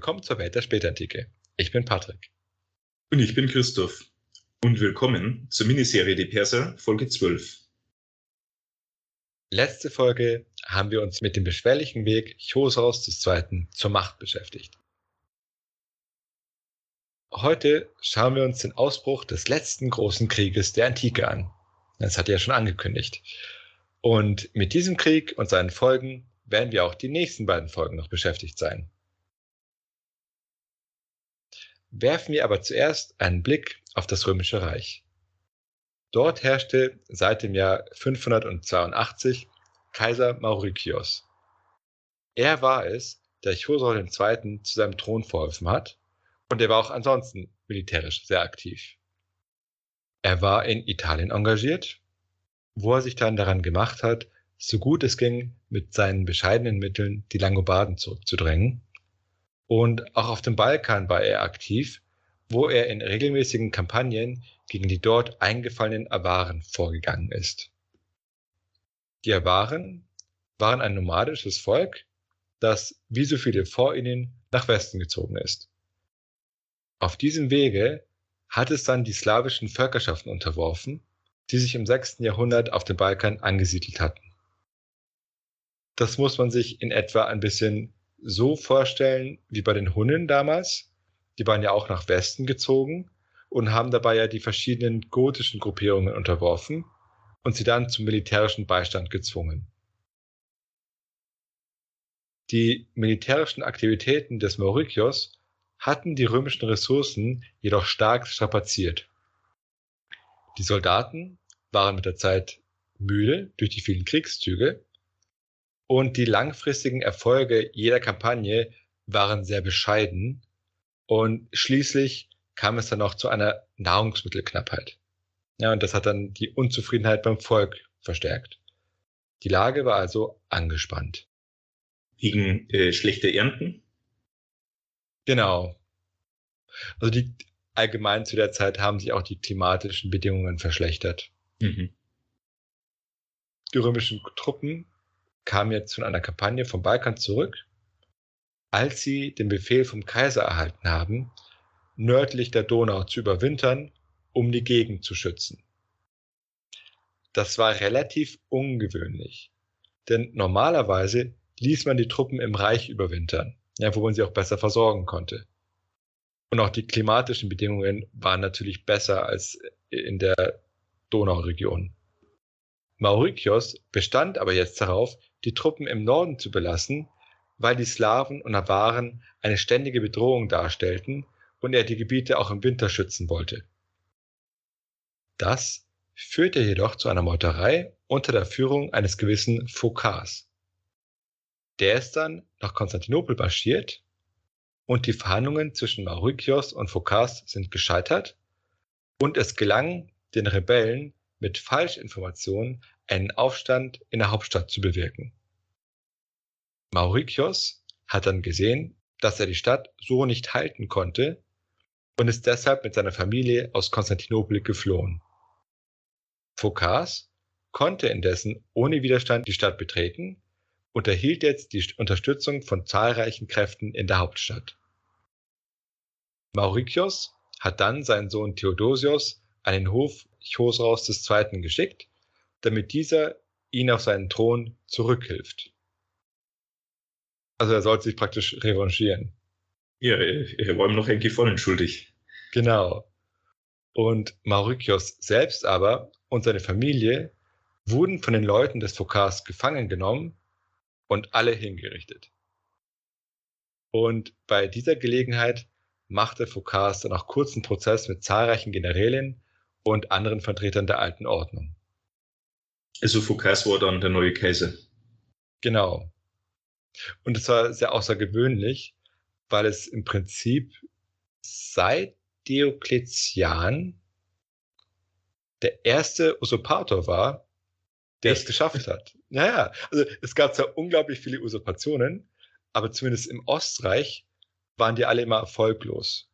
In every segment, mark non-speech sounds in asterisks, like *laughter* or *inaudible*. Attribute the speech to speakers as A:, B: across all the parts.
A: Willkommen zur Welt der Spätantike. Ich bin Patrick.
B: Und ich bin Christoph. Und willkommen zur Miniserie Die Perser, Folge 12.
A: Letzte Folge haben wir uns mit dem beschwerlichen Weg Chosaus II. zur Macht beschäftigt. Heute schauen wir uns den Ausbruch des letzten großen Krieges der Antike an. Das hat er ja schon angekündigt. Und mit diesem Krieg und seinen Folgen werden wir auch die nächsten beiden Folgen noch beschäftigt sein. Werfen wir aber zuerst einen Blick auf das Römische Reich. Dort herrschte seit dem Jahr 582 Kaiser Maurikios. Er war es, der Chosroes II. zu seinem Thron verholfen hat und er war auch ansonsten militärisch sehr aktiv. Er war in Italien engagiert, wo er sich dann daran gemacht hat, so gut es ging, mit seinen bescheidenen Mitteln die Langobarden zurückzudrängen und auch auf dem Balkan war er aktiv, wo er in regelmäßigen Kampagnen gegen die dort eingefallenen Awaren vorgegangen ist. Die Awaren waren ein nomadisches Volk, das, wie so viele vor ihnen, nach Westen gezogen ist. Auf diesem Wege hat es dann die slawischen Völkerschaften unterworfen, die sich im 6. Jahrhundert auf dem Balkan angesiedelt hatten. Das muss man sich in etwa ein bisschen so vorstellen wie bei den Hunnen damals. Die waren ja auch nach Westen gezogen und haben dabei ja die verschiedenen gotischen Gruppierungen unterworfen und sie dann zum militärischen Beistand gezwungen. Die militärischen Aktivitäten des Maurikios hatten die römischen Ressourcen jedoch stark strapaziert. Die Soldaten waren mit der Zeit müde durch die vielen Kriegszüge und die langfristigen Erfolge jeder Kampagne waren sehr bescheiden. Und schließlich kam es dann auch zu einer Nahrungsmittelknappheit. Ja, und das hat dann die Unzufriedenheit beim Volk verstärkt. Die Lage war also angespannt.
B: Wegen äh, schlechter Ernten?
A: Genau. Also die allgemein zu der Zeit haben sich auch die klimatischen Bedingungen verschlechtert. Mhm. Die römischen Truppen kamen jetzt von einer Kampagne vom Balkan zurück, als sie den Befehl vom Kaiser erhalten haben, nördlich der Donau zu überwintern, um die Gegend zu schützen. Das war relativ ungewöhnlich, denn normalerweise ließ man die Truppen im Reich überwintern, ja, wo man sie auch besser versorgen konnte. Und auch die klimatischen Bedingungen waren natürlich besser als in der Donauregion. Maurikios bestand aber jetzt darauf, die Truppen im Norden zu belassen, weil die Slawen und Awaren eine ständige Bedrohung darstellten und er die Gebiete auch im Winter schützen wollte. Das führte jedoch zu einer Meuterei unter der Führung eines gewissen Phokas. Der ist dann nach Konstantinopel marschiert und die Verhandlungen zwischen Maurikios und Phokas sind gescheitert und es gelang den Rebellen mit Falschinformationen einen Aufstand in der Hauptstadt zu bewirken. Maurikios hat dann gesehen, dass er die Stadt so nicht halten konnte und ist deshalb mit seiner Familie aus Konstantinopel geflohen. Phokas konnte indessen ohne Widerstand die Stadt betreten und erhielt jetzt die Unterstützung von zahlreichen Kräften in der Hauptstadt. Maurikios hat dann seinen Sohn Theodosios an den Hof Chosraus II. geschickt, damit dieser ihn auf seinen Thron zurückhilft. Also er sollte sich praktisch revanchieren.
B: Ja, er war ihm noch ein Gefallen schuldig.
A: Genau. Und Maurikios selbst aber und seine Familie wurden von den Leuten des Phokars gefangen genommen und alle hingerichtet. Und bei dieser Gelegenheit machte Phokars dann auch kurzen Prozess mit zahlreichen Generälen und anderen Vertretern der alten Ordnung.
B: Also Phokas war dann der neue Kaiser.
A: Genau. Und es war sehr außergewöhnlich, weil es im Prinzip seit Diokletian der erste Usurpator war, der Echt? es geschafft hat. *laughs* Naja, also es gab zwar unglaublich viele Usurpationen, aber zumindest im Ostreich waren die alle immer erfolglos.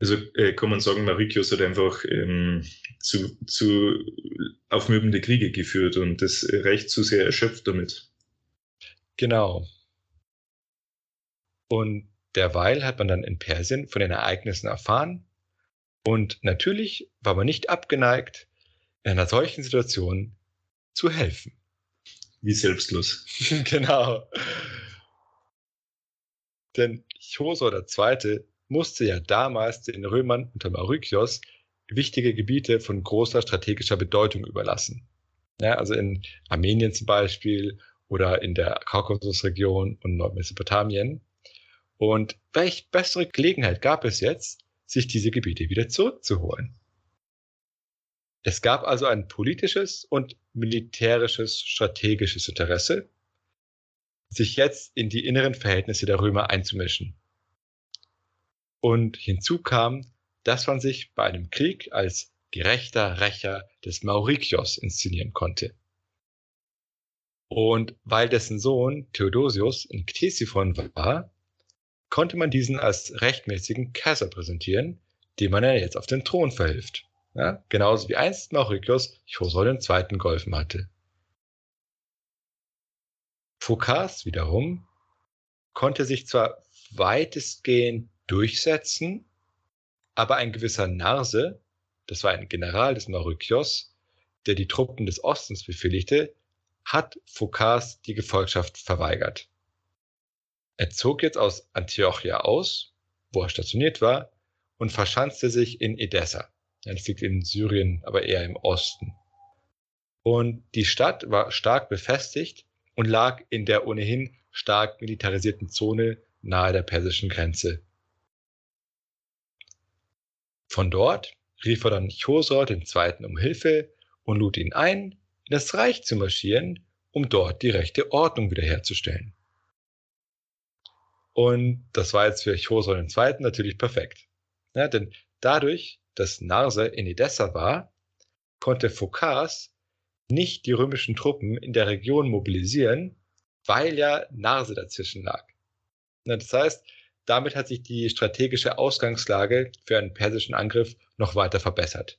B: Also äh, kann man sagen, Mauritius hat einfach ähm, zu, zu aufmübende Kriege geführt und das Reich zu sehr erschöpft damit.
A: Genau. Und derweil hat man dann in Persien von den Ereignissen erfahren und natürlich war man nicht abgeneigt, in einer solchen Situation zu helfen.
B: Wie selbstlos. *laughs*
A: genau. Denn Chosor II. Musste ja damals den Römern unter Marykios wichtige Gebiete von großer strategischer Bedeutung überlassen. Ja, also in Armenien zum Beispiel oder in der Kaukasusregion und Nordmesopotamien. Und welch bessere Gelegenheit gab es jetzt, sich diese Gebiete wieder zurückzuholen? Es gab also ein politisches und militärisches strategisches Interesse, sich jetzt in die inneren Verhältnisse der Römer einzumischen. Und hinzu kam, dass man sich bei einem Krieg als gerechter Rächer des Maurikios inszenieren konnte. Und weil dessen Sohn Theodosius in Ktesiphon war, konnte man diesen als rechtmäßigen Kaiser präsentieren, dem man ja jetzt auf den Thron verhilft. Ja, genauso wie einst Maurikios Chosroel II. geholfen hatte. Phokas wiederum konnte sich zwar weitestgehend durchsetzen, aber ein gewisser Narse, das war ein General des Maurikios, der die Truppen des Ostens befehligte, hat Phokas die Gefolgschaft verweigert. Er zog jetzt aus Antiochia aus, wo er stationiert war, und verschanzte sich in Edessa. Das liegt in Syrien, aber eher im Osten. Und die Stadt war stark befestigt und lag in der ohnehin stark militarisierten Zone nahe der persischen Grenze. Von dort rief er dann Chosor II. um Hilfe und lud ihn ein, in das Reich zu marschieren, um dort die rechte Ordnung wiederherzustellen. Und das war jetzt für Chosor II. natürlich perfekt. Ja, denn dadurch, dass Narse in Edessa war, konnte Phokas nicht die römischen Truppen in der Region mobilisieren, weil ja Narse dazwischen lag. Das heißt, damit hat sich die strategische Ausgangslage für einen persischen Angriff noch weiter verbessert.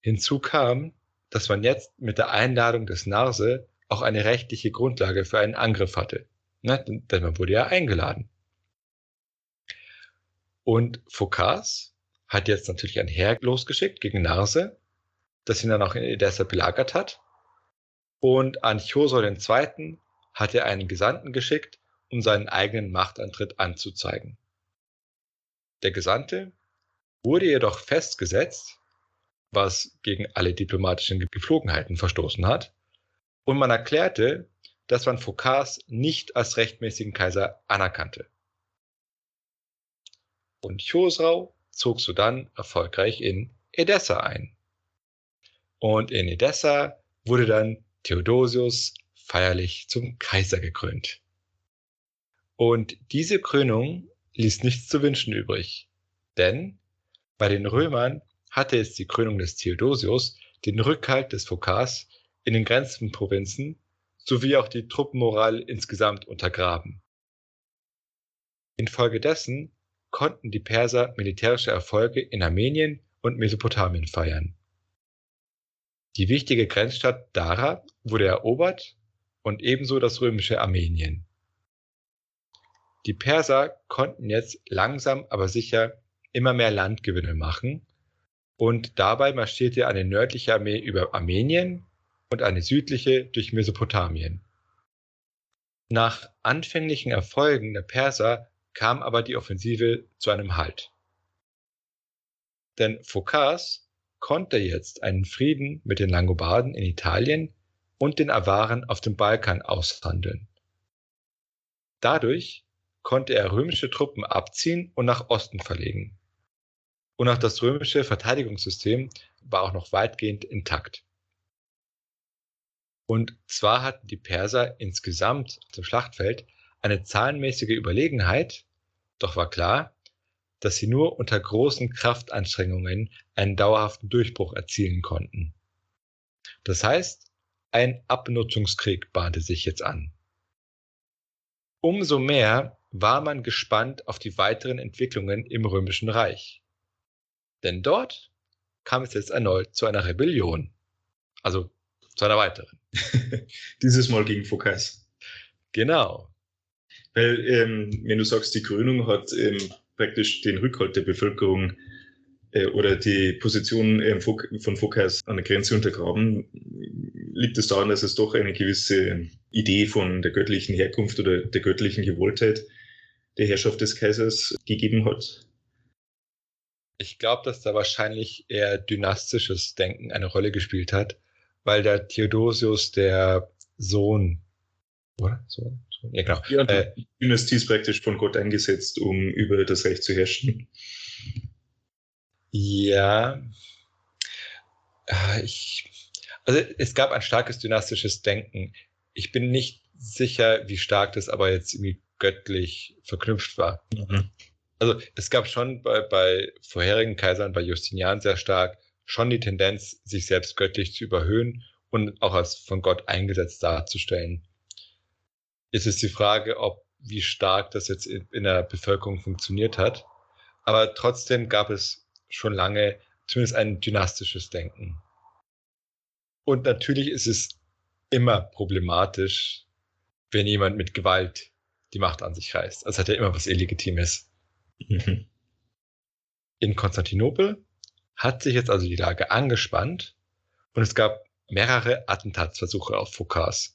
A: Hinzu kam, dass man jetzt mit der Einladung des Narse auch eine rechtliche Grundlage für einen Angriff hatte. denn man wurde ja eingeladen. Und Phokas hat jetzt natürlich ein Heer losgeschickt gegen Narse, das ihn dann auch in Edessa belagert hat. Und an Chosor II. hat er einen Gesandten geschickt, um seinen eigenen Machtantritt anzuzeigen. Der Gesandte wurde jedoch festgesetzt, was gegen alle diplomatischen Gepflogenheiten verstoßen hat, und man erklärte, dass man Phokas nicht als rechtmäßigen Kaiser anerkannte. Und Chosrau zog sodann erfolgreich in Edessa ein. Und in Edessa wurde dann Theodosius feierlich zum Kaiser gekrönt. Und diese Krönung ließ nichts zu wünschen übrig. Denn bei den Römern hatte es die Krönung des Theodosius den Rückhalt des Phokas in den Grenzenprovinzen sowie auch die Truppenmoral insgesamt untergraben. Infolgedessen konnten die Perser militärische Erfolge in Armenien und Mesopotamien feiern. Die wichtige Grenzstadt Dara wurde erobert und ebenso das römische Armenien. Die Perser konnten jetzt langsam aber sicher immer mehr Landgewinne machen und dabei marschierte eine nördliche Armee über Armenien und eine südliche durch Mesopotamien. Nach anfänglichen Erfolgen der Perser kam aber die Offensive zu einem Halt. Denn Phokas konnte jetzt einen Frieden mit den Langobarden in Italien und den Awaren auf dem Balkan aushandeln. Dadurch konnte er römische Truppen abziehen und nach Osten verlegen. Und auch das römische Verteidigungssystem war auch noch weitgehend intakt. Und zwar hatten die Perser insgesamt zum Schlachtfeld eine zahlenmäßige Überlegenheit, doch war klar, dass sie nur unter großen Kraftanstrengungen einen dauerhaften Durchbruch erzielen konnten. Das heißt, ein Abnutzungskrieg bahnte sich jetzt an. Umso mehr war man gespannt auf die weiteren Entwicklungen im Römischen Reich. Denn dort kam es jetzt erneut zu einer Rebellion. Also zu einer weiteren. *laughs*
B: Dieses Mal gegen Phokas.
A: Genau.
B: Weil, ähm, wenn du sagst, die Krönung hat ähm, praktisch den Rückhalt der Bevölkerung äh, oder die Position ähm, von Phokas an der Grenze untergraben, liegt es daran, dass es doch eine gewisse Idee von der göttlichen Herkunft oder der göttlichen Gewolltheit der Herrschaft des Kaisers gegeben hat?
A: Ich glaube, dass da wahrscheinlich eher dynastisches Denken eine Rolle gespielt hat, weil der Theodosius der Sohn, oder? Sohn? Sohn? Ja, genau.
B: Ja, äh, die Dynastie ist praktisch von Gott eingesetzt, um über das Reich zu herrschen.
A: Ja. Ah, ich, also es gab ein starkes dynastisches Denken. Ich bin nicht sicher, wie stark das aber jetzt irgendwie göttlich verknüpft war. Mhm. Also es gab schon bei, bei vorherigen Kaisern, bei Justinian sehr stark, schon die Tendenz, sich selbst göttlich zu überhöhen und auch als von Gott eingesetzt darzustellen. Ist es die Frage, ob wie stark das jetzt in, in der Bevölkerung funktioniert hat. Aber trotzdem gab es schon lange zumindest ein dynastisches Denken. Und natürlich ist es immer problematisch, wenn jemand mit Gewalt die Macht an sich reißt. Also hat er immer was Illegitimes. Mhm. In Konstantinopel hat sich jetzt also die Lage angespannt und es gab mehrere Attentatsversuche auf Foucault.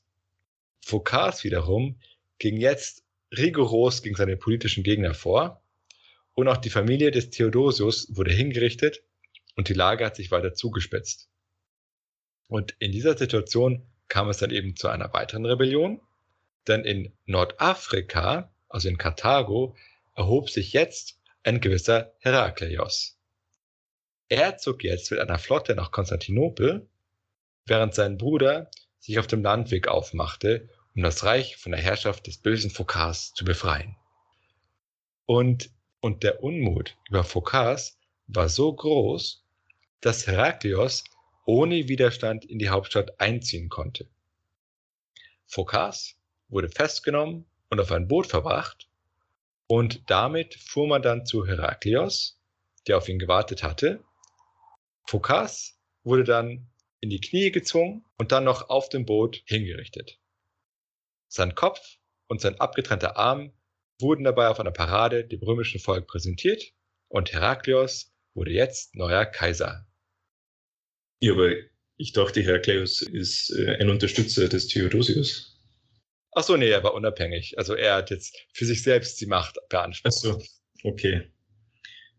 A: Foucault wiederum ging jetzt rigoros gegen seine politischen Gegner vor und auch die Familie des Theodosius wurde hingerichtet und die Lage hat sich weiter zugespitzt. Und in dieser Situation kam es dann eben zu einer weiteren Rebellion denn in Nordafrika, also in Karthago, erhob sich jetzt ein gewisser Herakleios. Er zog jetzt mit einer Flotte nach Konstantinopel, während sein Bruder sich auf dem Landweg aufmachte, um das Reich von der Herrschaft des bösen Phokas zu befreien. Und, und der Unmut über Phokas war so groß, dass Herakleios ohne Widerstand in die Hauptstadt einziehen konnte. Phokas wurde festgenommen und auf ein Boot verbracht. Und damit fuhr man dann zu Heraklios, der auf ihn gewartet hatte. Phokas wurde dann in die Knie gezwungen und dann noch auf dem Boot hingerichtet. Sein Kopf und sein abgetrennter Arm wurden dabei auf einer Parade dem römischen Volk präsentiert und Heraklios wurde jetzt neuer Kaiser.
B: Ja, aber ich dachte, Herakleios ist äh, ein Unterstützer des Theodosius.
A: Ach so, nee, er war unabhängig. Also er hat jetzt für sich selbst die Macht beansprucht.
B: Ach so, okay.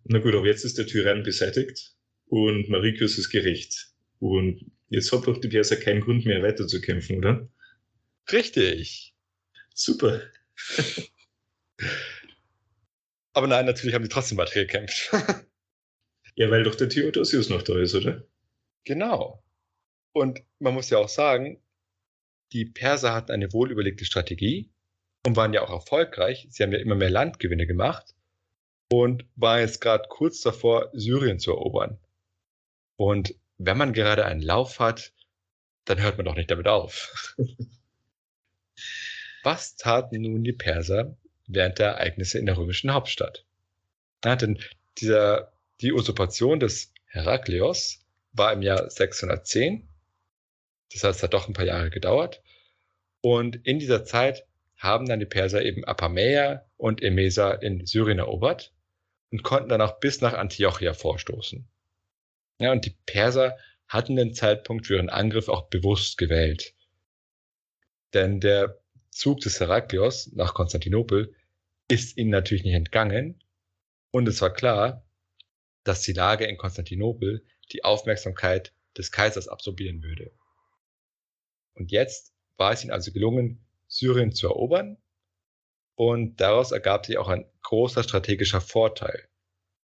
B: Na gut, aber jetzt ist der Tyrann beseitigt und Marikius ist gerecht. Und jetzt hat doch die Perser keinen Grund mehr weiterzukämpfen, oder?
A: Richtig.
B: Super. *laughs*
A: aber nein, natürlich haben die trotzdem weiter gekämpft. *laughs*
B: ja, weil doch der Theodosius noch da ist, oder?
A: Genau. Und man muss ja auch sagen, die Perser hatten eine wohlüberlegte Strategie und waren ja auch erfolgreich. Sie haben ja immer mehr Landgewinne gemacht und waren jetzt gerade kurz davor, Syrien zu erobern. Und wenn man gerade einen Lauf hat, dann hört man doch nicht damit auf. *laughs* Was taten nun die Perser während der Ereignisse in der römischen Hauptstadt? Ja, denn dieser, die Usurpation des Herakleios war im Jahr 610 das heißt, es hat doch ein paar Jahre gedauert. Und in dieser Zeit haben dann die Perser eben Apameia und Emesa in Syrien erobert und konnten dann auch bis nach Antiochia vorstoßen. Ja, und die Perser hatten den Zeitpunkt für ihren Angriff auch bewusst gewählt. Denn der Zug des Heraklios nach Konstantinopel ist ihnen natürlich nicht entgangen. Und es war klar, dass die Lage in Konstantinopel die Aufmerksamkeit des Kaisers absorbieren würde. Und jetzt war es ihnen also gelungen, Syrien zu erobern. Und daraus ergab sich auch ein großer strategischer Vorteil.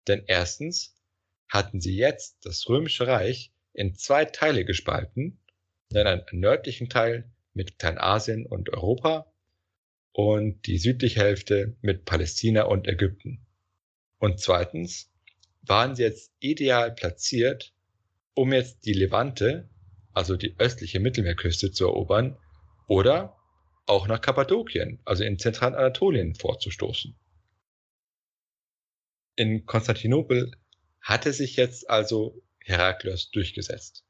A: Denn erstens hatten sie jetzt das römische Reich in zwei Teile gespalten, in einen nördlichen Teil mit Kleinasien und Europa und die südliche Hälfte mit Palästina und Ägypten. Und zweitens waren sie jetzt ideal platziert, um jetzt die Levante also die östliche Mittelmeerküste zu erobern, oder auch nach Kappadokien, also in Zentralanatolien vorzustoßen. In Konstantinopel hatte sich jetzt also Heraklios durchgesetzt.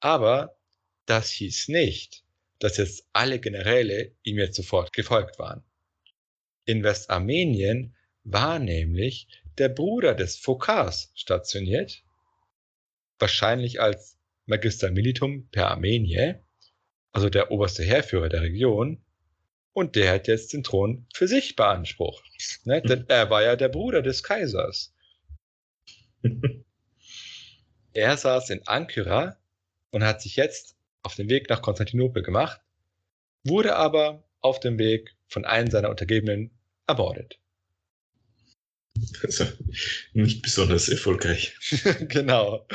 A: Aber das hieß nicht, dass jetzt alle Generäle ihm jetzt sofort gefolgt waren. In Westarmenien war nämlich der Bruder des Phokas stationiert, wahrscheinlich als Magister Militum per Armenie, also der oberste Heerführer der Region, und der hat jetzt den Thron für sich beansprucht. Ne? *laughs* Denn er war ja der Bruder des Kaisers. *laughs* er saß in Ankara und hat sich jetzt auf den Weg nach Konstantinopel gemacht, wurde aber auf dem Weg von einem seiner Untergebenen ermordet.
B: Also nicht besonders erfolgreich. *laughs*
A: genau.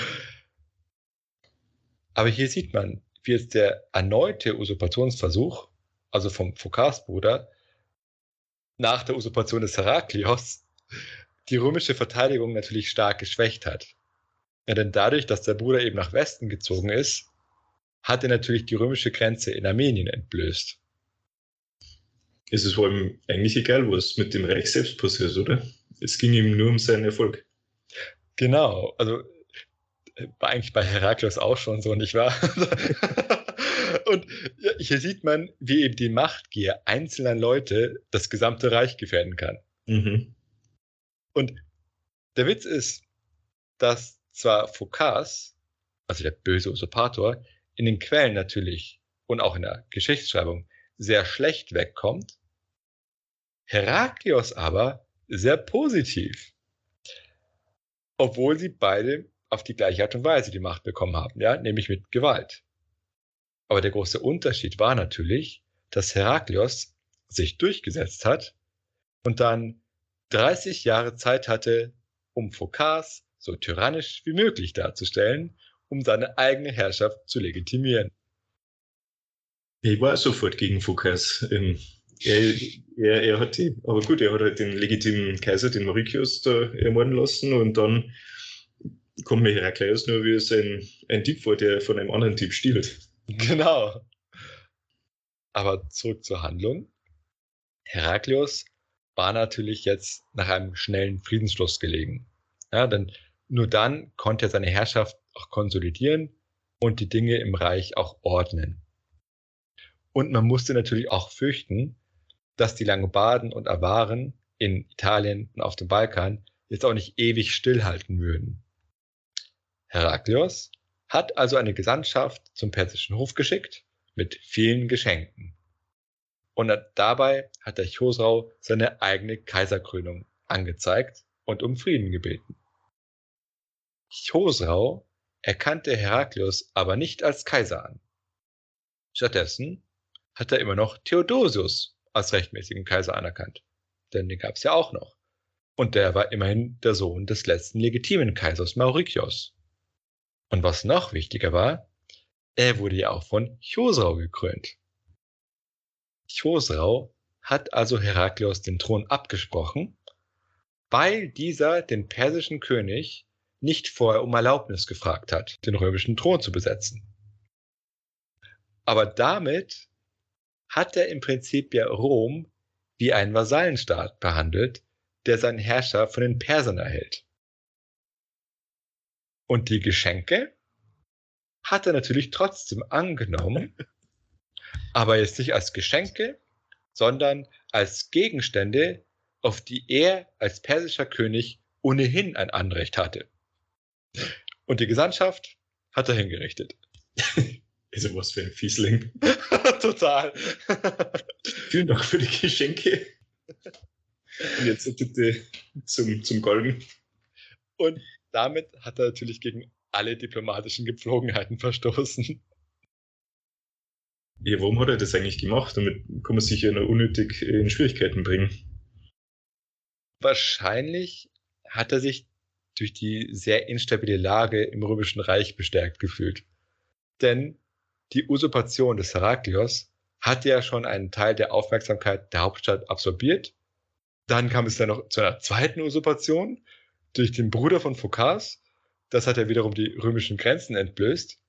A: Aber hier sieht man, wie jetzt der erneute Usurpationsversuch, also vom Phokasbruder, nach der Usurpation des Heraklios, die römische Verteidigung natürlich stark geschwächt hat. Ja, denn dadurch, dass der Bruder eben nach Westen gezogen ist, hat er natürlich die römische Grenze in Armenien entblößt.
B: Es ist vor allem eigentlich egal, was mit dem Reich selbst passiert, oder? Es ging ihm nur um seinen Erfolg.
A: Genau, also eigentlich bei Herakles auch schon so, nicht wahr? *laughs* Und hier sieht man, wie eben die Machtgier einzelner Leute das gesamte Reich gefährden kann. Mhm. Und der Witz ist, dass zwar Phokas, also der böse Usurpator, in den Quellen natürlich und auch in der Geschichtsschreibung sehr schlecht wegkommt, Heraklios aber sehr positiv. Obwohl sie beide auf die gleiche Art und Weise die Macht bekommen haben, ja, nämlich mit Gewalt. Aber der große Unterschied war natürlich, dass Heraklios sich durchgesetzt hat und dann 30 Jahre Zeit hatte, um Phokas so tyrannisch wie möglich darzustellen, um seine eigene Herrschaft zu legitimieren.
B: Ich war sofort gegen Phokas. Ähm, er, er, er hat die, aber gut, er hat halt den legitimen Kaiser, den Mauritius, da ermorden lassen und dann kommt mir Herakleios nur wie ein, ein Dieb vor, der von einem anderen Dieb stiehlt.
A: Genau. Aber zurück zur Handlung. Heraklios war natürlich jetzt nach einem schnellen Friedensschluss gelegen. Ja, denn nur dann konnte er seine Herrschaft auch konsolidieren und die Dinge im Reich auch ordnen. Und man musste natürlich auch fürchten, dass die Langobarden und Awaren in Italien und auf dem Balkan jetzt auch nicht ewig stillhalten würden. Heraklios hat also eine Gesandtschaft zum persischen Hof geschickt mit vielen Geschenken. Und dabei hat der Chosrau seine eigene Kaiserkrönung angezeigt und um Frieden gebeten. Chosrau erkannte Heraklius aber nicht als Kaiser an. Stattdessen hat er immer noch Theodosius als rechtmäßigen Kaiser anerkannt. Denn den gab es ja auch noch. Und der war immerhin der Sohn des letzten legitimen Kaisers Maurikios. Und was noch wichtiger war, er wurde ja auch von Chosrau gekrönt. Chosrau hat also Heraklios den Thron abgesprochen, weil dieser den persischen König nicht vorher um Erlaubnis gefragt hat, den römischen Thron zu besetzen. Aber damit hat er im Prinzip ja Rom wie einen Vasallenstaat behandelt, der seinen Herrscher von den Persern erhält. Und die Geschenke hat er natürlich trotzdem angenommen, *laughs* aber jetzt nicht als Geschenke, sondern als Gegenstände, auf die er als persischer König ohnehin ein Anrecht hatte. Und die Gesandtschaft hat er hingerichtet. *laughs*
B: Also was für ein Fiesling. *laughs*
A: Total.
B: Vielen Dank für die Geschenke. Und jetzt bitte zum, zum Golden.
A: Und damit hat er natürlich gegen alle diplomatischen Gepflogenheiten *laughs* verstoßen.
B: Ja, warum hat er das eigentlich gemacht? Damit kann man sich ja noch unnötig in Schwierigkeiten bringen.
A: Wahrscheinlich hat er sich durch die sehr instabile Lage im Römischen Reich bestärkt gefühlt. Denn die Usurpation des Heraklios hatte ja schon einen Teil der Aufmerksamkeit der Hauptstadt absorbiert. Dann kam es dann noch zu einer zweiten Usurpation durch den Bruder von Phokas. Das hat ja wiederum die römischen Grenzen entblößt.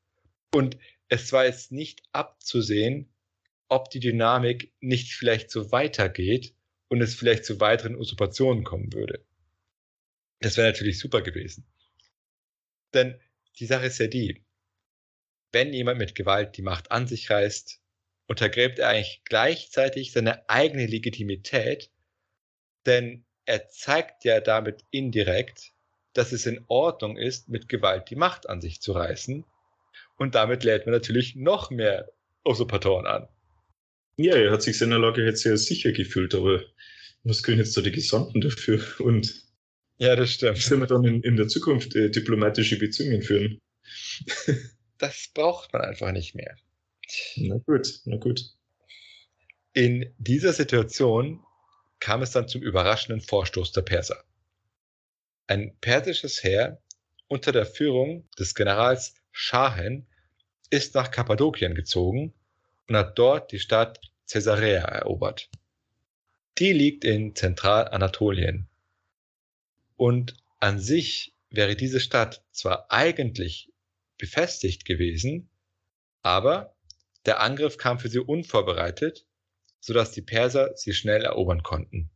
A: Und es war jetzt nicht abzusehen, ob die Dynamik nicht vielleicht so weitergeht und es vielleicht zu weiteren Usurpationen kommen würde. Das wäre natürlich super gewesen. Denn die Sache ist ja die, wenn jemand mit Gewalt die Macht an sich reißt, untergräbt er eigentlich gleichzeitig seine eigene Legitimität Denn er zeigt ja damit indirekt, dass es in Ordnung ist, mit Gewalt die Macht an sich zu reißen. Und damit lädt man natürlich noch mehr Usurpatoren an.
B: Ja, er hat sich seiner Lage jetzt sehr sicher gefühlt, aber was können jetzt da die Gesandten dafür? Und
A: ja, das stimmt.
B: Sollen wir dann in, in der Zukunft äh, diplomatische Beziehungen führen? *laughs*
A: das braucht man einfach nicht mehr.
B: Na gut, na gut.
A: In dieser Situation kam es dann zum überraschenden Vorstoß der Perser. Ein persisches Heer unter der Führung des Generals Shahen ist nach Kappadokien gezogen und hat dort die Stadt Caesarea erobert. Die liegt in Zentralanatolien. Und an sich wäre diese Stadt zwar eigentlich befestigt gewesen, aber der Angriff kam für sie unvorbereitet, sodass die Perser sie schnell erobern konnten.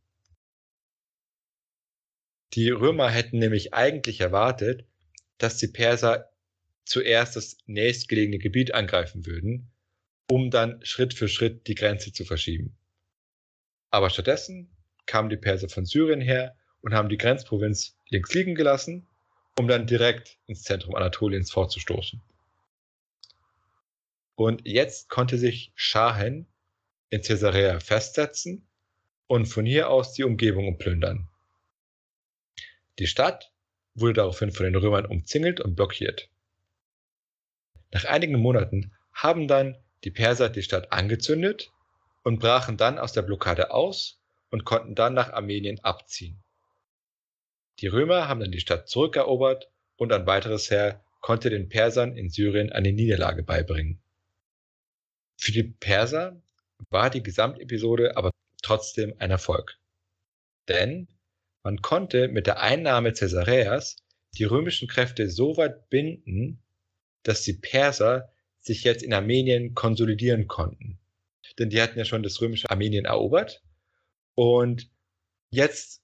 A: Die Römer hätten nämlich eigentlich erwartet, dass die Perser zuerst das nächstgelegene Gebiet angreifen würden, um dann Schritt für Schritt die Grenze zu verschieben. Aber stattdessen kamen die Perser von Syrien her und haben die Grenzprovinz links liegen gelassen, um dann direkt ins Zentrum Anatoliens vorzustoßen. Und jetzt konnte sich Shahen in Caesarea festsetzen und von hier aus die Umgebung plündern. Die Stadt wurde daraufhin von den Römern umzingelt und blockiert. Nach einigen Monaten haben dann die Perser die Stadt angezündet und brachen dann aus der Blockade aus und konnten dann nach Armenien abziehen. Die Römer haben dann die Stadt zurückerobert und ein weiteres Heer konnte den Persern in Syrien eine Niederlage beibringen. Für die Perser war die Gesamtepisode aber trotzdem ein Erfolg. Denn man konnte mit der Einnahme Caesareas die römischen Kräfte so weit binden, dass die Perser sich jetzt in Armenien konsolidieren konnten. Denn die hatten ja schon das römische Armenien erobert und jetzt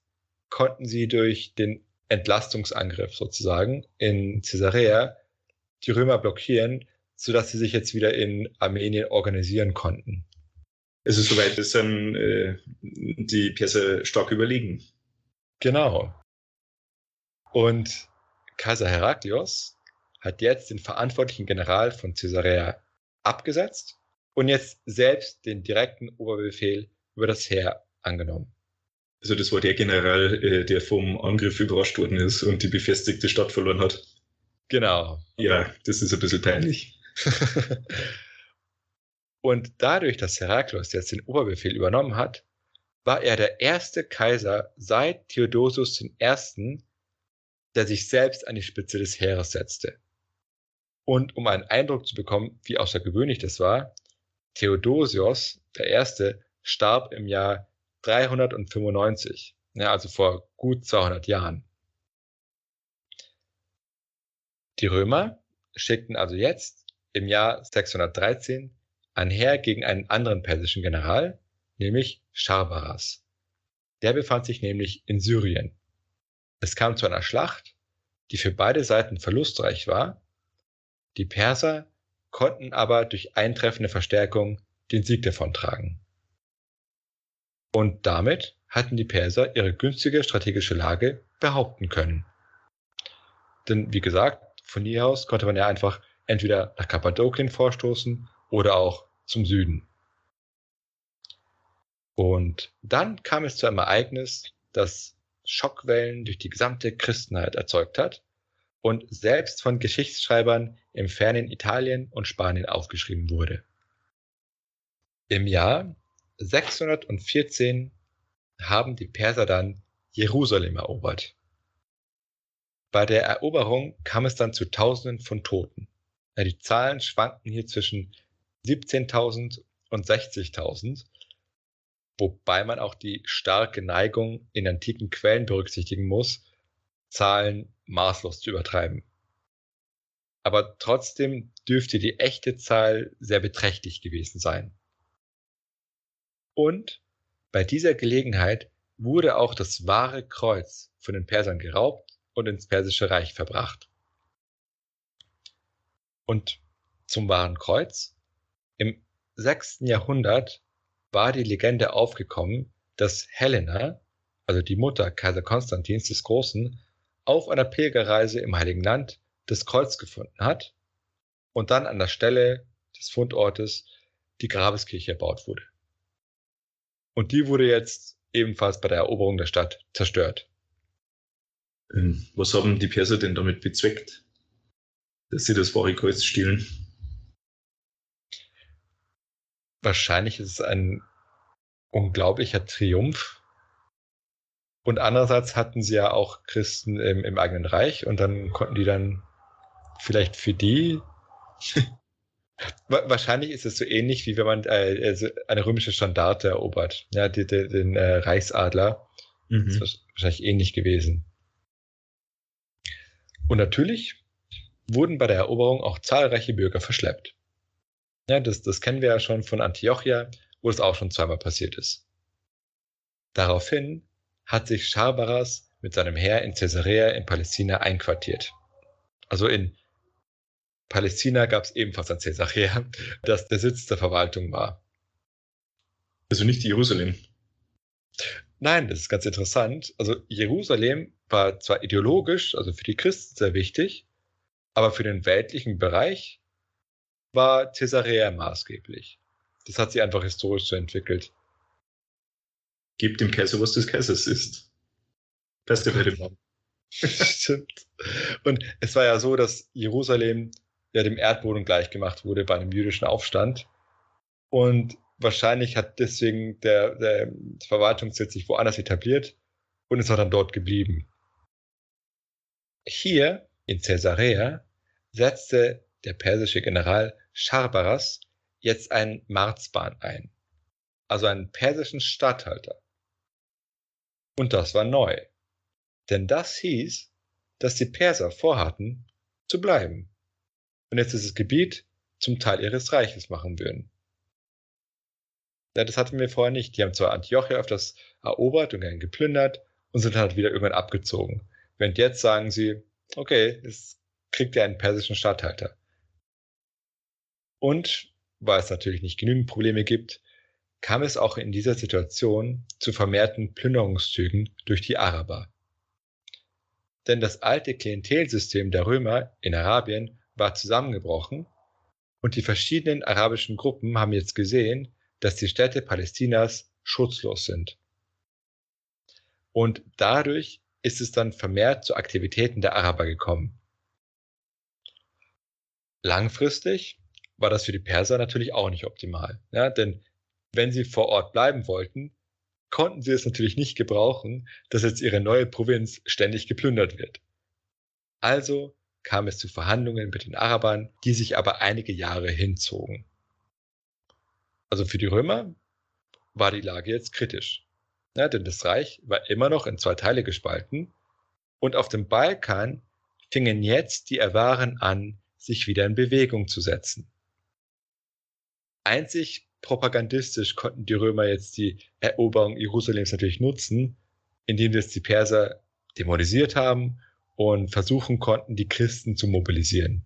A: konnten sie durch den Entlastungsangriff sozusagen in Caesarea die Römer blockieren, sodass sie sich jetzt wieder in Armenien organisieren konnten.
B: Also soweit ist dann äh, die Perser stark überlegen.
A: Genau. Und Kaiser Heraklios hat jetzt den verantwortlichen General von Caesarea abgesetzt und jetzt selbst den direkten Oberbefehl über das Heer angenommen.
B: Also das war der General, äh, der vom Angriff überrascht worden ist und die befestigte Stadt verloren hat.
A: Genau.
B: Ja, das ist ein bisschen peinlich. *laughs*
A: und dadurch, dass Heraklos jetzt den Oberbefehl übernommen hat, war er der erste Kaiser seit Theodosius I., der sich selbst an die Spitze des Heeres setzte. Und um einen Eindruck zu bekommen, wie außergewöhnlich das war, Theodosius I. starb im Jahr 395, ja, also vor gut 200 Jahren. Die Römer schickten also jetzt im Jahr 613 ein Heer gegen einen anderen persischen General, nämlich Scharbaras. Der befand sich nämlich in Syrien. Es kam zu einer Schlacht, die für beide Seiten verlustreich war. Die Perser konnten aber durch eintreffende Verstärkung den Sieg davontragen. Und damit hatten die Perser ihre günstige strategische Lage behaupten können. Denn wie gesagt, von hier aus konnte man ja einfach entweder nach Kappadokien vorstoßen oder auch zum Süden. Und dann kam es zu einem Ereignis, das Schockwellen durch die gesamte Christenheit erzeugt hat und selbst von Geschichtsschreibern im fernen Italien und Spanien aufgeschrieben wurde. Im Jahr 614 haben die Perser dann Jerusalem erobert. Bei der Eroberung kam es dann zu Tausenden von Toten. die Zahlen schwankten hier zwischen 17.000 und 60.000 wobei man auch die starke Neigung in antiken Quellen berücksichtigen muss, Zahlen maßlos zu übertreiben. Aber trotzdem dürfte die echte Zahl sehr beträchtlich gewesen sein. Und bei dieser Gelegenheit wurde auch das wahre Kreuz von den Persern geraubt und ins Persische Reich verbracht. Und zum wahren Kreuz. Im sechsten Jahrhundert war die Legende aufgekommen, dass Helena, also die Mutter Kaiser Konstantins des Großen, auf einer Pilgerreise im Heiligen Land das Kreuz gefunden hat und dann an der Stelle des Fundortes die Grabeskirche erbaut wurde. Und die wurde jetzt ebenfalls bei der Eroberung der Stadt zerstört.
B: Ähm, was haben die Perser denn damit bezweckt, dass sie das wahre Kreuz stehlen?
A: Wahrscheinlich ist es ein unglaublicher Triumph. Und andererseits hatten sie ja auch Christen im, im eigenen Reich und dann konnten die dann vielleicht für die *laughs* Wahrscheinlich ist es so ähnlich, wie wenn man äh, also eine römische Standarte erobert. Ja, die, die, den äh, Reichsadler. Mhm. Das ist wahrscheinlich ähnlich gewesen. Und natürlich wurden bei der Eroberung auch zahlreiche Bürger verschleppt. Ja, das, das kennen wir ja schon von Antiochia, wo es auch schon zweimal passiert ist. Daraufhin hat sich Scharbaras mit seinem Heer in Caesarea in Palästina einquartiert. Also in Palästina gab es ebenfalls ein Caesarea, *laughs* das der Sitz der Verwaltung war.
B: Also nicht Jerusalem.
A: Nein, das ist ganz interessant. Also Jerusalem war zwar ideologisch, also für die Christen sehr wichtig, aber für den weltlichen Bereich war Caesarea maßgeblich. Das hat sich einfach historisch so entwickelt.
B: Gebt dem Kaiser, was des Kaisers ist. Beste Rede. *laughs*
A: Stimmt. Und es war ja so, dass Jerusalem ja dem Erdboden gleichgemacht wurde bei einem jüdischen Aufstand. Und wahrscheinlich hat deswegen der, der Verwaltungssitz sich woanders etabliert und ist auch dann dort geblieben. Hier in Caesarea setzte der persische General Scharbaras jetzt einen Marzban ein, also einen persischen Statthalter. Und das war neu, denn das hieß, dass die Perser vorhatten, zu bleiben und jetzt dieses Gebiet zum Teil ihres Reiches machen würden. Ja, das hatten wir vorher nicht. Die haben zwar Antiochia öfters erobert und gern geplündert und sind halt wieder irgendwann abgezogen. Während jetzt sagen sie, okay, es kriegt ihr einen persischen Statthalter. Und weil es natürlich nicht genügend Probleme gibt, kam es auch in dieser Situation zu vermehrten Plünderungszügen durch die Araber. Denn das alte Klientelsystem der Römer in Arabien war zusammengebrochen und die verschiedenen arabischen Gruppen haben jetzt gesehen, dass die Städte Palästinas schutzlos sind. Und dadurch ist es dann vermehrt zu Aktivitäten der Araber gekommen. Langfristig war das für die Perser natürlich auch nicht optimal, ja, denn wenn sie vor Ort bleiben wollten, konnten sie es natürlich nicht gebrauchen, dass jetzt ihre neue Provinz ständig geplündert wird. Also kam es zu Verhandlungen mit den Arabern, die sich aber einige Jahre hinzogen. Also für die Römer war die Lage jetzt kritisch, ja, denn das Reich war immer noch in zwei Teile gespalten und auf dem Balkan fingen jetzt die Awaren an, sich wieder in Bewegung zu setzen. Einzig propagandistisch konnten die Römer jetzt die Eroberung Jerusalems natürlich nutzen, indem sie jetzt die Perser dämonisiert haben und versuchen konnten, die Christen zu mobilisieren.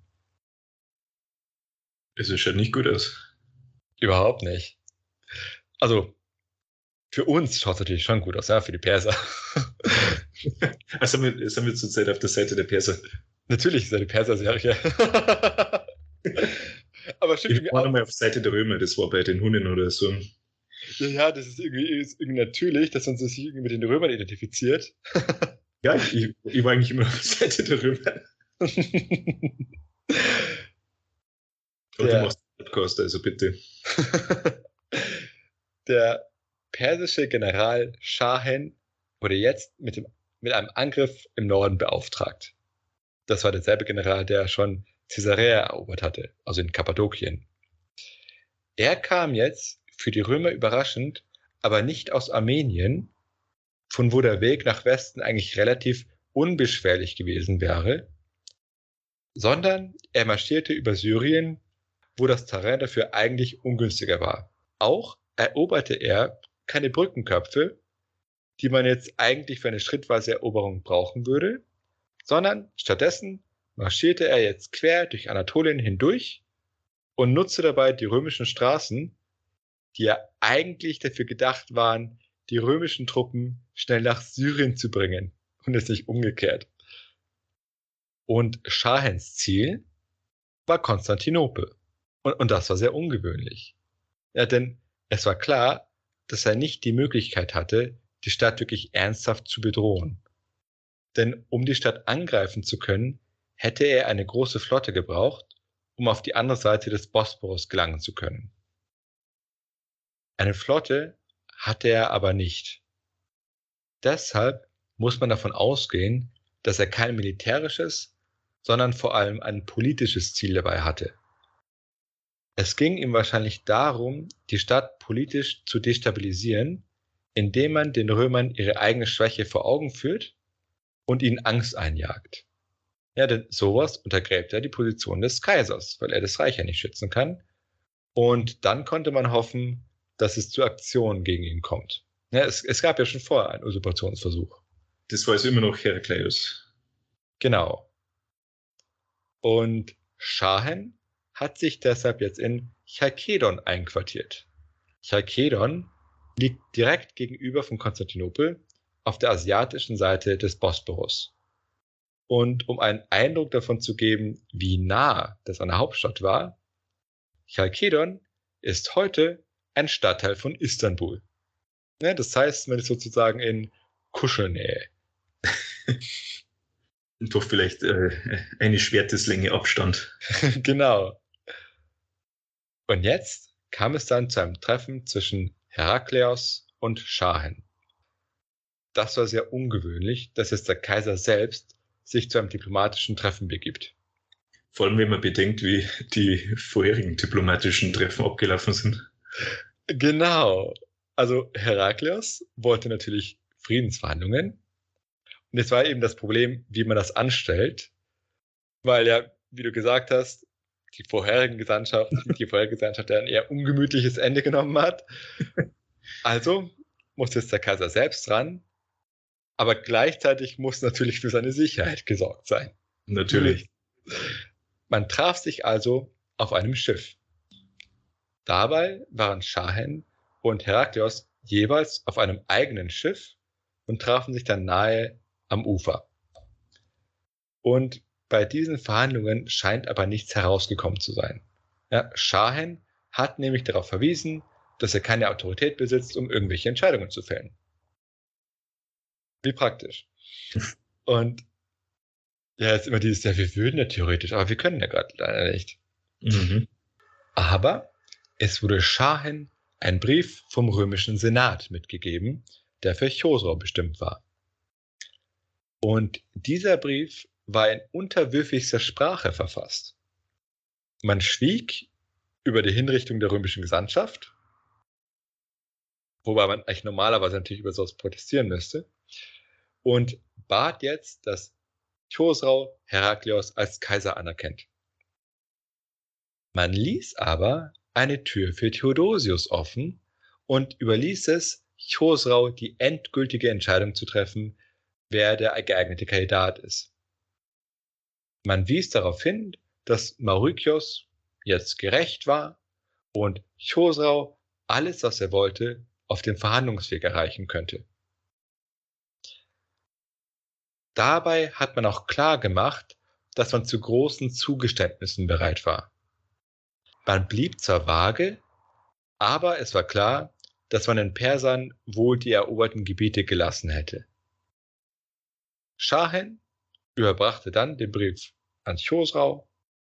B: Es schaut nicht gut aus.
A: Überhaupt nicht. Also, für uns schaut es natürlich schon gut aus, ja, für die Perser. *laughs*
B: also sind wir, sind wir zurzeit auf der Seite der Perser.
A: Natürlich ist er die Perser-Serie. *laughs*
B: Aber stimmt ich war nochmal auf Seite der Römer, das war bei den Hunden oder so.
A: Ja, ja das ist irgendwie, ist irgendwie natürlich, dass man sich irgendwie mit den Römern identifiziert. *laughs*
B: Ja, ich, ich war eigentlich immer auf Seite der Römer. Aber ja. du machst Podcast, also bitte. *laughs*
A: der persische General Shahen wurde jetzt mit, dem, mit einem Angriff im Norden beauftragt. Das war derselbe General, der schon Caesarea erobert hatte, also in Kappadokien. Er kam jetzt für die Römer überraschend, aber nicht aus Armenien, von wo der Weg nach Westen eigentlich relativ unbeschwerlich gewesen wäre, sondern er marschierte über Syrien, wo das Terrain dafür eigentlich ungünstiger war. Auch eroberte er keine Brückenköpfe, die man jetzt eigentlich für eine schrittweise Eroberung brauchen würde, sondern stattdessen marschierte er jetzt quer durch Anatolien hindurch und nutzte dabei die römischen Straßen, die ja eigentlich dafür gedacht waren, die römischen Truppen schnell nach Syrien zu bringen und es nicht umgekehrt. Und Schahens Ziel war Konstantinopel. Und, und das war sehr ungewöhnlich. Ja, denn es war klar, dass er nicht die Möglichkeit hatte, die Stadt wirklich ernsthaft zu bedrohen. Denn um die Stadt angreifen zu können, hätte er eine große Flotte gebraucht, um auf die andere Seite des Bosporus gelangen zu können. Eine Flotte hatte er aber nicht. Deshalb muss man davon ausgehen, dass er kein militärisches, sondern vor allem ein politisches Ziel dabei hatte. Es ging ihm wahrscheinlich darum, die Stadt politisch zu destabilisieren, indem man den Römern ihre eigene Schwäche vor Augen führt und ihnen Angst einjagt. Ja, denn sowas untergräbt ja die Position des Kaisers, weil er das Reich ja nicht schützen kann. Und dann konnte man hoffen, dass es zu Aktionen gegen ihn kommt. Ja, es, es gab ja schon vorher einen Usurpationsversuch.
B: Das war es immer noch Herakleius.
A: Genau. Und Schahen hat sich deshalb jetzt in Chalkedon einquartiert. Chalkedon liegt direkt gegenüber von Konstantinopel auf der asiatischen Seite des Bosporus. Und um einen Eindruck davon zu geben, wie nah das an der Hauptstadt war, Chalkedon ist heute ein Stadtteil von Istanbul. Ja, das heißt, man ist sozusagen in Kuschelnähe. *laughs*
B: Doch vielleicht äh, eine Schwerteslänge Abstand. *laughs*
A: genau. Und jetzt kam es dann zu einem Treffen zwischen Herakleos und Schahen. Das war sehr ungewöhnlich, dass jetzt der Kaiser selbst sich zu einem diplomatischen Treffen begibt.
B: Vor allem, wenn man bedenkt, wie die vorherigen diplomatischen Treffen abgelaufen sind.
A: Genau. Also Herakleos wollte natürlich Friedensverhandlungen und jetzt war eben das Problem, wie man das anstellt, weil ja, wie du gesagt hast, die vorherigen Gesandtschaft, *laughs* die vorherige Gesandtschaft ein eher ungemütliches Ende genommen hat. Also muss jetzt der Kaiser selbst ran, aber gleichzeitig muss natürlich für seine Sicherheit gesorgt sein.
B: Natürlich.
A: Man traf sich also auf einem Schiff. Dabei waren Schahen und Herakleos jeweils auf einem eigenen Schiff und trafen sich dann nahe am Ufer. Und bei diesen Verhandlungen scheint aber nichts herausgekommen zu sein. Ja, Schahen hat nämlich darauf verwiesen, dass er keine Autorität besitzt, um irgendwelche Entscheidungen zu fällen. Wie praktisch. Und ja, ist immer dieses, ja, wir würden ja theoretisch, aber wir können ja gerade leider nicht. Mhm. Aber es wurde Schahen ein Brief vom römischen Senat mitgegeben, der für Chosrow bestimmt war. Und dieser Brief war in unterwürfigster Sprache verfasst. Man schwieg über die Hinrichtung der römischen Gesandtschaft, wobei man eigentlich normalerweise natürlich über sowas protestieren müsste, und bat jetzt, dass Chosrau Heraklios als Kaiser anerkennt. Man ließ aber eine Tür für Theodosius offen und überließ es Chosrau die endgültige Entscheidung zu treffen, wer der geeignete Kandidat ist. Man wies darauf hin, dass Maurikios jetzt gerecht war und Chosrau alles, was er wollte, auf dem Verhandlungsweg erreichen könnte. Dabei hat man auch klar gemacht, dass man zu großen Zugeständnissen bereit war. Man blieb zwar vage, aber es war klar, dass man den Persern wohl die eroberten Gebiete gelassen hätte. Schahen überbrachte dann den Brief an Chosrau,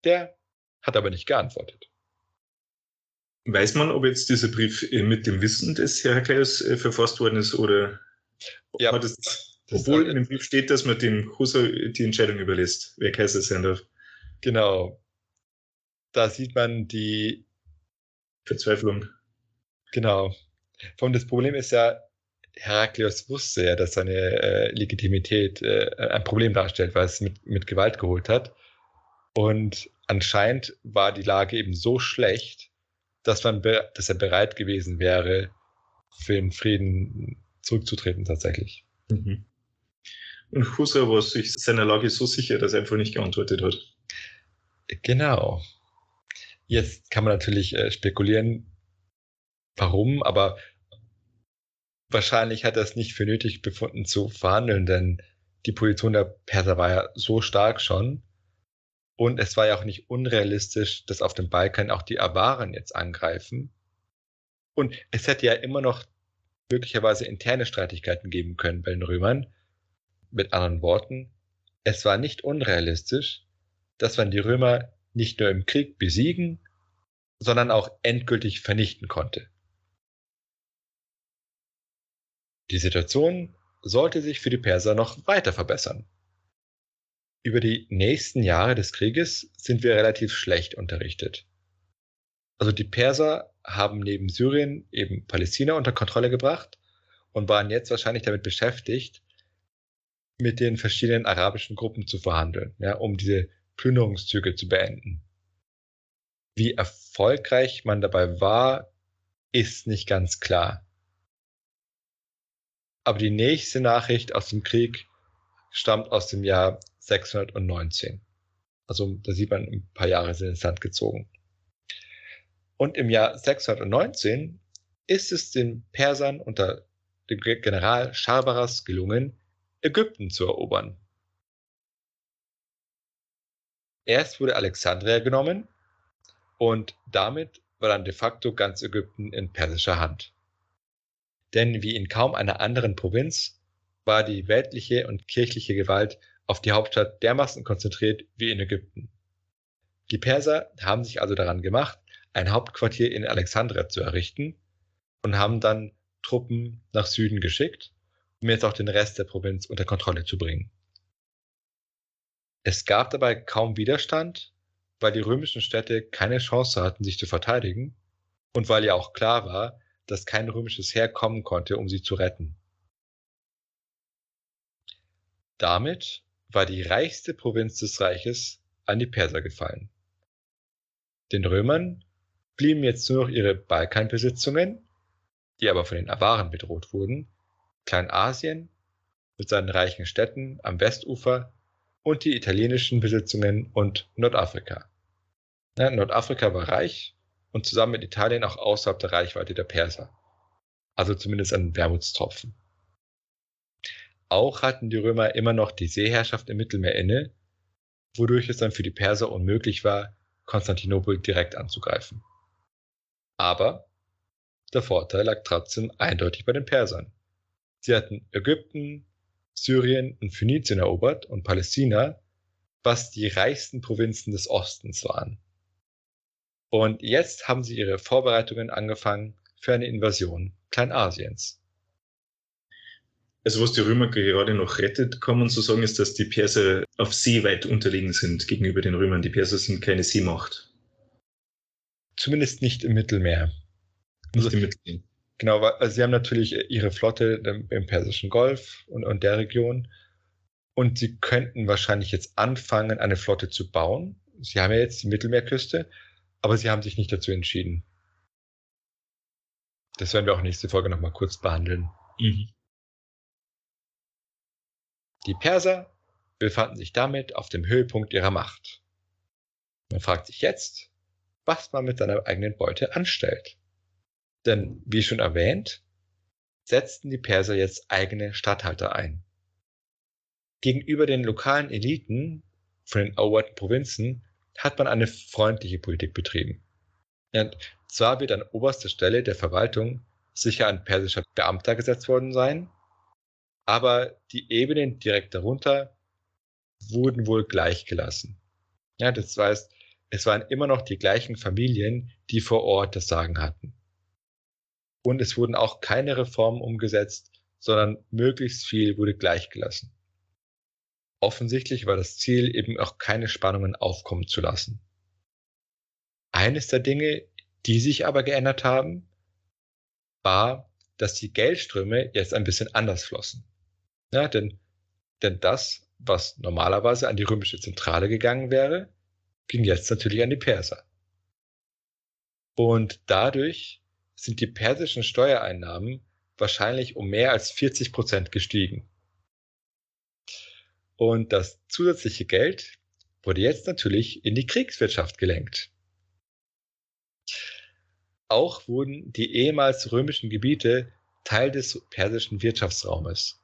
A: der hat aber nicht geantwortet.
B: Weiß man, ob jetzt dieser Brief äh, mit dem Wissen des Herakleus äh, verfasst worden ist oder ja, hat es, obwohl in dem Brief steht, dass man dem Husser die Entscheidung überlässt, wer Kaiser sein darf.
A: Genau. Da sieht man die
B: Verzweiflung.
A: Genau. Von das Problem ist ja, Heraklius wusste ja, dass seine äh, Legitimität äh, ein Problem darstellt, weil es mit, mit Gewalt geholt hat. Und anscheinend war die Lage eben so schlecht, dass, man dass er bereit gewesen wäre, für den Frieden zurückzutreten tatsächlich. Mhm.
B: Und Husra war sich seiner Lage so sicher, dass er einfach nicht geantwortet hat.
A: Genau. Jetzt kann man natürlich äh, spekulieren, warum, aber wahrscheinlich hat er es nicht für nötig befunden zu verhandeln, denn die Position der Perser war ja so stark schon. Und es war ja auch nicht unrealistisch, dass auf dem Balkan auch die Awaren jetzt angreifen. Und es hätte ja immer noch möglicherweise interne Streitigkeiten geben können bei den Römern. Mit anderen Worten, es war nicht unrealistisch, dass man die Römer nicht nur im Krieg besiegen, sondern auch endgültig vernichten konnte. Die Situation sollte sich für die Perser noch weiter verbessern. Über die nächsten Jahre des Krieges sind wir relativ schlecht unterrichtet. Also die Perser haben neben Syrien eben Palästina unter Kontrolle gebracht und waren jetzt wahrscheinlich damit beschäftigt, mit den verschiedenen arabischen Gruppen zu verhandeln, ja, um diese Plünderungszüge zu beenden. Wie erfolgreich man dabei war, ist nicht ganz klar. Aber die nächste Nachricht aus dem Krieg stammt aus dem Jahr 619. Also da sieht man, ein paar Jahre sind ins Land gezogen. Und im Jahr 619 ist es den Persern unter dem General Sharbaras gelungen, Ägypten zu erobern. Erst wurde Alexandria genommen und damit war dann de facto ganz Ägypten in persischer Hand denn wie in kaum einer anderen Provinz war die weltliche und kirchliche Gewalt auf die Hauptstadt dermaßen konzentriert wie in Ägypten. Die Perser haben sich also daran gemacht, ein Hauptquartier in Alexandria zu errichten und haben dann Truppen nach Süden geschickt, um jetzt auch den Rest der Provinz unter Kontrolle zu bringen. Es gab dabei kaum Widerstand, weil die römischen Städte keine Chance hatten, sich zu verteidigen und weil ja auch klar war, dass kein römisches Heer kommen konnte, um sie zu retten. Damit war die reichste Provinz des Reiches an die Perser gefallen. Den Römern blieben jetzt nur noch ihre Balkanbesitzungen, die aber von den Awaren bedroht wurden, Kleinasien mit seinen reichen Städten am Westufer und die italienischen Besitzungen und Nordafrika. Ja, Nordafrika war reich und zusammen mit Italien auch außerhalb der Reichweite der Perser. Also zumindest ein Wermutstropfen. Auch hatten die Römer immer noch die Seeherrschaft im Mittelmeer inne, wodurch es dann für die Perser unmöglich war, Konstantinopel direkt anzugreifen. Aber der Vorteil lag trotzdem eindeutig bei den Persern. Sie hatten Ägypten, Syrien und Phönizien erobert und Palästina, was die reichsten Provinzen des Ostens waren. Und jetzt haben sie ihre Vorbereitungen angefangen für eine Invasion Kleinasiens.
B: Also was die Römer gerade noch rettet, kann man so sagen, ist, dass die Perser auf See weit unterlegen sind gegenüber den Römern. Die Perser sind keine Seemacht.
A: Zumindest nicht im Mittelmeer. Nicht also, im Mittelmeer. Genau, also sie haben natürlich ihre Flotte im Persischen Golf und, und der Region. Und sie könnten wahrscheinlich jetzt anfangen, eine Flotte zu bauen. Sie haben ja jetzt die Mittelmeerküste aber sie haben sich nicht dazu entschieden. Das werden wir auch nächste Folge nochmal kurz behandeln. Mhm. Die Perser befanden sich damit auf dem Höhepunkt ihrer Macht. Man fragt sich jetzt, was man mit seiner eigenen Beute anstellt. Denn, wie schon erwähnt, setzten die Perser jetzt eigene Statthalter ein. Gegenüber den lokalen Eliten von den eroberten Provinzen hat man eine freundliche Politik betrieben. Und zwar wird an oberster Stelle der Verwaltung sicher ein persischer Beamter gesetzt worden sein, aber die Ebenen direkt darunter wurden wohl gleichgelassen. Ja, das heißt, es waren immer noch die gleichen Familien, die vor Ort das Sagen hatten. Und es wurden auch keine Reformen umgesetzt, sondern möglichst viel wurde gleichgelassen. Offensichtlich war das Ziel eben auch keine Spannungen aufkommen zu lassen. Eines der Dinge, die sich aber geändert haben, war, dass die Geldströme jetzt ein bisschen anders flossen. Ja, denn, denn das, was normalerweise an die römische Zentrale gegangen wäre, ging jetzt natürlich an die Perser. Und dadurch sind die persischen Steuereinnahmen wahrscheinlich um mehr als 40 Prozent gestiegen. Und das zusätzliche Geld wurde jetzt natürlich in die Kriegswirtschaft gelenkt. Auch wurden die ehemals römischen Gebiete Teil des persischen Wirtschaftsraumes.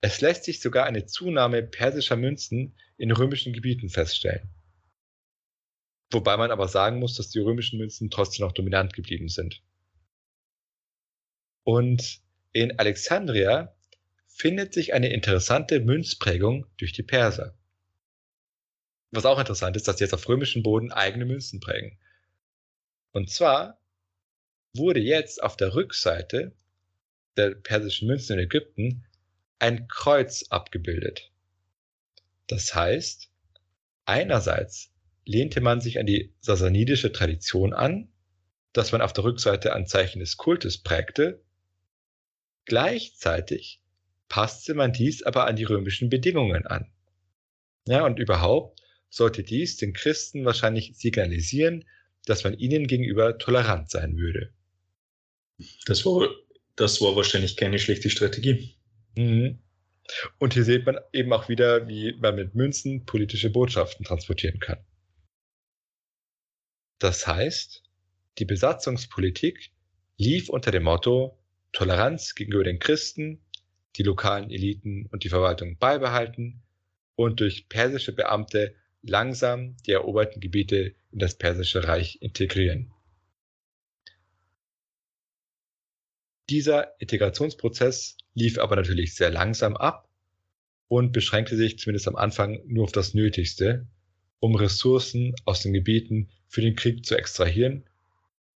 A: Es lässt sich sogar eine Zunahme persischer Münzen in römischen Gebieten feststellen. Wobei man aber sagen muss, dass die römischen Münzen trotzdem noch dominant geblieben sind. Und in Alexandria findet sich eine interessante Münzprägung durch die Perser. Was auch interessant ist, dass sie jetzt auf römischem Boden eigene Münzen prägen. Und zwar wurde jetzt auf der Rückseite der persischen Münzen in Ägypten ein Kreuz abgebildet. Das heißt, einerseits lehnte man sich an die sasanidische Tradition an, dass man auf der Rückseite ein Zeichen des Kultes prägte, gleichzeitig passte man dies aber an die römischen Bedingungen an. Ja, und überhaupt sollte dies den Christen wahrscheinlich signalisieren, dass man ihnen gegenüber tolerant sein würde.
B: Das war, das war wahrscheinlich keine schlechte Strategie.
A: Mhm. Und hier sieht man eben auch wieder, wie man mit Münzen politische Botschaften transportieren kann. Das heißt, die Besatzungspolitik lief unter dem Motto Toleranz gegenüber den Christen, die lokalen Eliten und die Verwaltung beibehalten und durch persische Beamte langsam die eroberten Gebiete in das persische Reich integrieren. Dieser Integrationsprozess lief aber natürlich sehr langsam ab und beschränkte sich zumindest am Anfang nur auf das Nötigste, um Ressourcen aus den Gebieten für den Krieg zu extrahieren,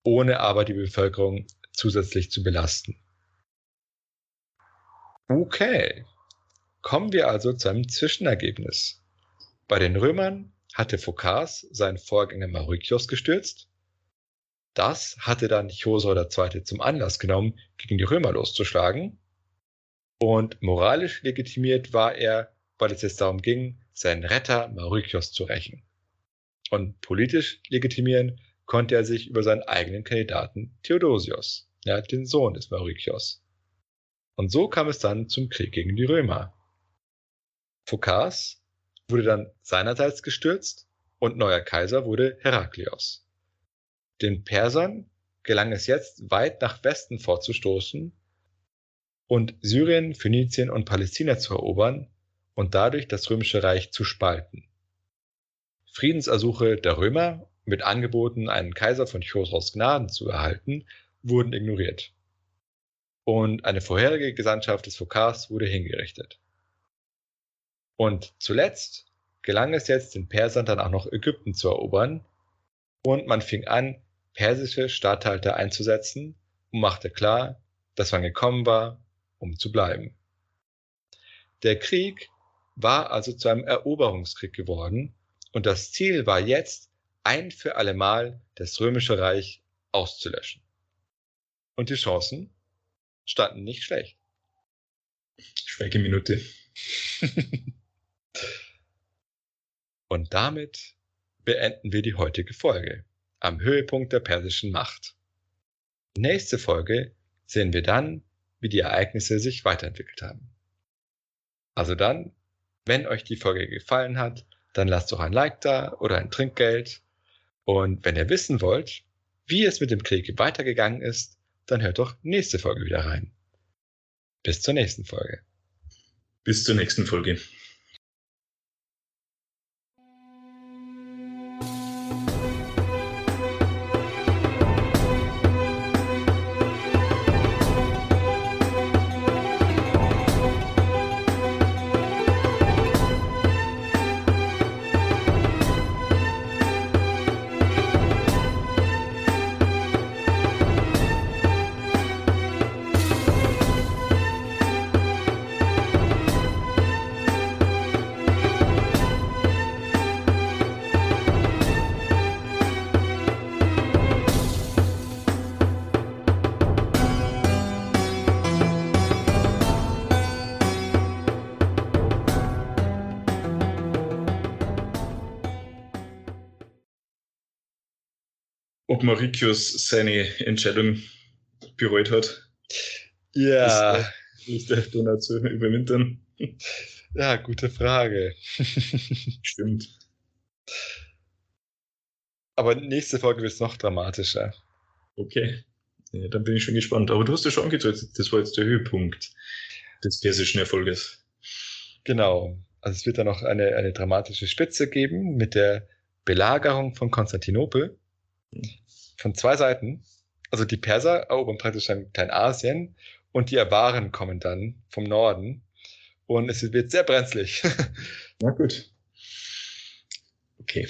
A: ohne aber die Bevölkerung zusätzlich zu belasten. Okay, kommen wir also zu einem Zwischenergebnis. Bei den Römern hatte Phokas seinen Vorgänger Mauritius gestürzt. Das hatte dann Chosor II. zum Anlass genommen, gegen die Römer loszuschlagen. Und moralisch legitimiert war er, weil es jetzt darum ging, seinen Retter Mauritius zu rächen. Und politisch legitimieren konnte er sich über seinen eigenen Kandidaten Theodosius, ja, den Sohn des Mauritius. Und so kam es dann zum Krieg gegen die Römer. Phokas wurde dann seinerseits gestürzt und neuer Kaiser wurde Heraklios. Den Persern gelang es jetzt, weit nach Westen vorzustoßen und Syrien, Phönizien und Palästina zu erobern und dadurch das römische Reich zu spalten. Friedensersuche der Römer mit Angeboten, einen Kaiser von Chosros Gnaden zu erhalten, wurden ignoriert. Und eine vorherige Gesandtschaft des Phokars wurde hingerichtet. Und zuletzt gelang es jetzt den Persern dann auch noch Ägypten zu erobern und man fing an, persische Statthalter einzusetzen und machte klar, dass man gekommen war, um zu bleiben. Der Krieg war also zu einem Eroberungskrieg geworden und das Ziel war jetzt, ein für allemal das römische Reich auszulöschen. Und die Chancen standen nicht schlecht.
B: Schweigeminute. *laughs*
A: Und damit beenden wir die heutige Folge am Höhepunkt der persischen Macht. Nächste Folge sehen wir dann, wie die Ereignisse sich weiterentwickelt haben. Also dann, wenn euch die Folge gefallen hat, dann lasst doch ein Like da oder ein Trinkgeld. Und wenn ihr wissen wollt, wie es mit dem Krieg weitergegangen ist, dann hört doch nächste Folge wieder rein. Bis zur nächsten Folge.
B: Bis zur nächsten Folge. Ob Mauritius seine Entscheidung bereut hat.
A: Ja.
B: Nicht der Donau zu überwintern. *laughs*
A: Ja, gute Frage. *laughs*
B: Stimmt.
A: Aber nächste Folge wird es noch dramatischer.
B: Okay. Ja, dann bin ich schon gespannt. Aber du hast ja schon angedeutet, das war jetzt der Höhepunkt des persischen Erfolges.
A: Genau. Also es wird dann noch eine, eine dramatische Spitze geben mit der Belagerung von Konstantinopel von zwei Seiten. Also die Perser erobern praktisch dann Kleinasien und die Awaren kommen dann vom Norden. Und es wird sehr brenzlig. *laughs*
B: Na gut. Okay.